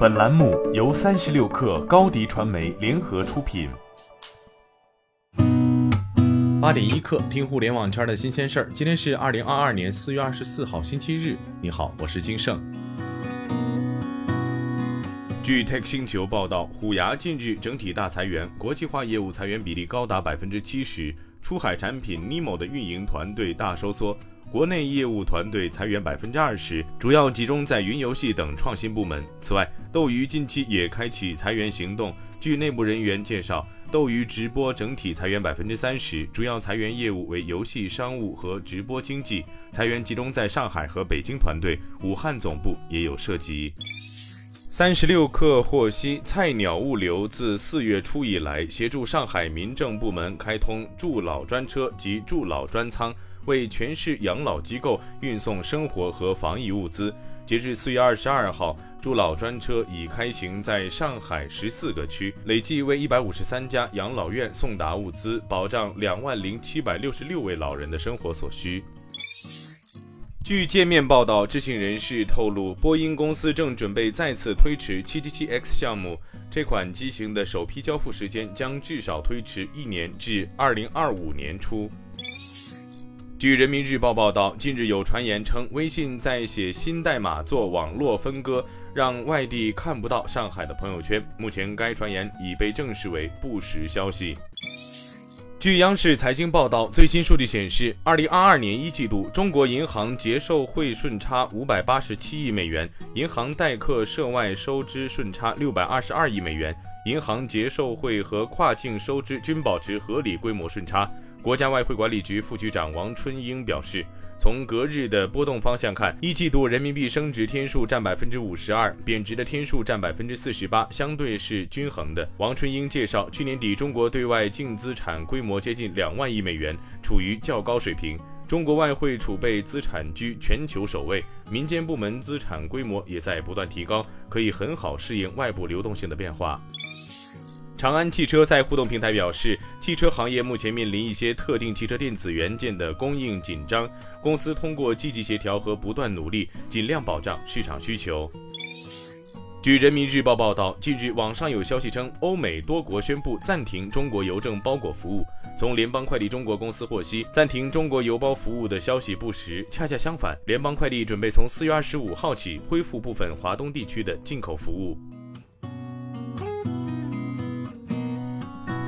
本栏目由三十六氪高低传媒联合出品。八点一刻，听互联网圈的新鲜事儿。今天是二零二二年四月二十四号，星期日。你好，我是金盛。据 Tech 星球报道，虎牙近日整体大裁员，国际化业务裁员比例高达百分之七十，出海产品 Nimo 的运营团队大收缩。国内业务团队裁员百分之二十，主要集中在云游戏等创新部门。此外，斗鱼近期也开启裁员行动。据内部人员介绍，斗鱼直播整体裁员百分之三十，主要裁员业务为游戏商务和直播经济，裁员集中在上海和北京团队，武汉总部也有涉及。三十六氪获悉，菜鸟物流自四月初以来，协助上海民政部门开通助老专车及助老专仓。为全市养老机构运送生活和防疫物资。截至四月二十二号，助老专车已开行在上海十四个区，累计为一百五十三家养老院送达物资，保障两万零七百六十六位老人的生活所需。据界面报道，知情人士透露，波音公司正准备再次推迟七七七 X 项目，这款机型的首批交付时间将至少推迟一年，至二零二五年初。据人民日报报道，近日有传言称微信在写新代码做网络分割，让外地看不到上海的朋友圈。目前该传言已被证实为不实消息。据央视财经报道，最新数据显示，二零二二年一季度，中国银行结售汇顺差五百八十七亿美元，银行代客涉外收支顺差六百二十二亿美元，银行结售汇和跨境收支均保持合理规模顺差。国家外汇管理局副局长王春英表示，从隔日的波动方向看，一季度人民币升值天数占百分之五十二，贬值的天数占百分之四十八，相对是均衡的。王春英介绍，去年底中国对外净资产规模接近两万亿美元，处于较高水平。中国外汇储备资产居全球首位，民间部门资产规模也在不断提高，可以很好适应外部流动性的变化。长安汽车在互动平台表示，汽车行业目前面临一些特定汽车电子元件的供应紧张，公司通过积极协调和不断努力，尽量保障市场需求。据人民日报报道，近日网上有消息称，欧美多国宣布暂停中国邮政包裹服务。从联邦快递中国公司获悉，暂停中国邮包服务的消息不实，恰恰相反，联邦快递准备从四月二十五号起恢复部分华东地区的进口服务。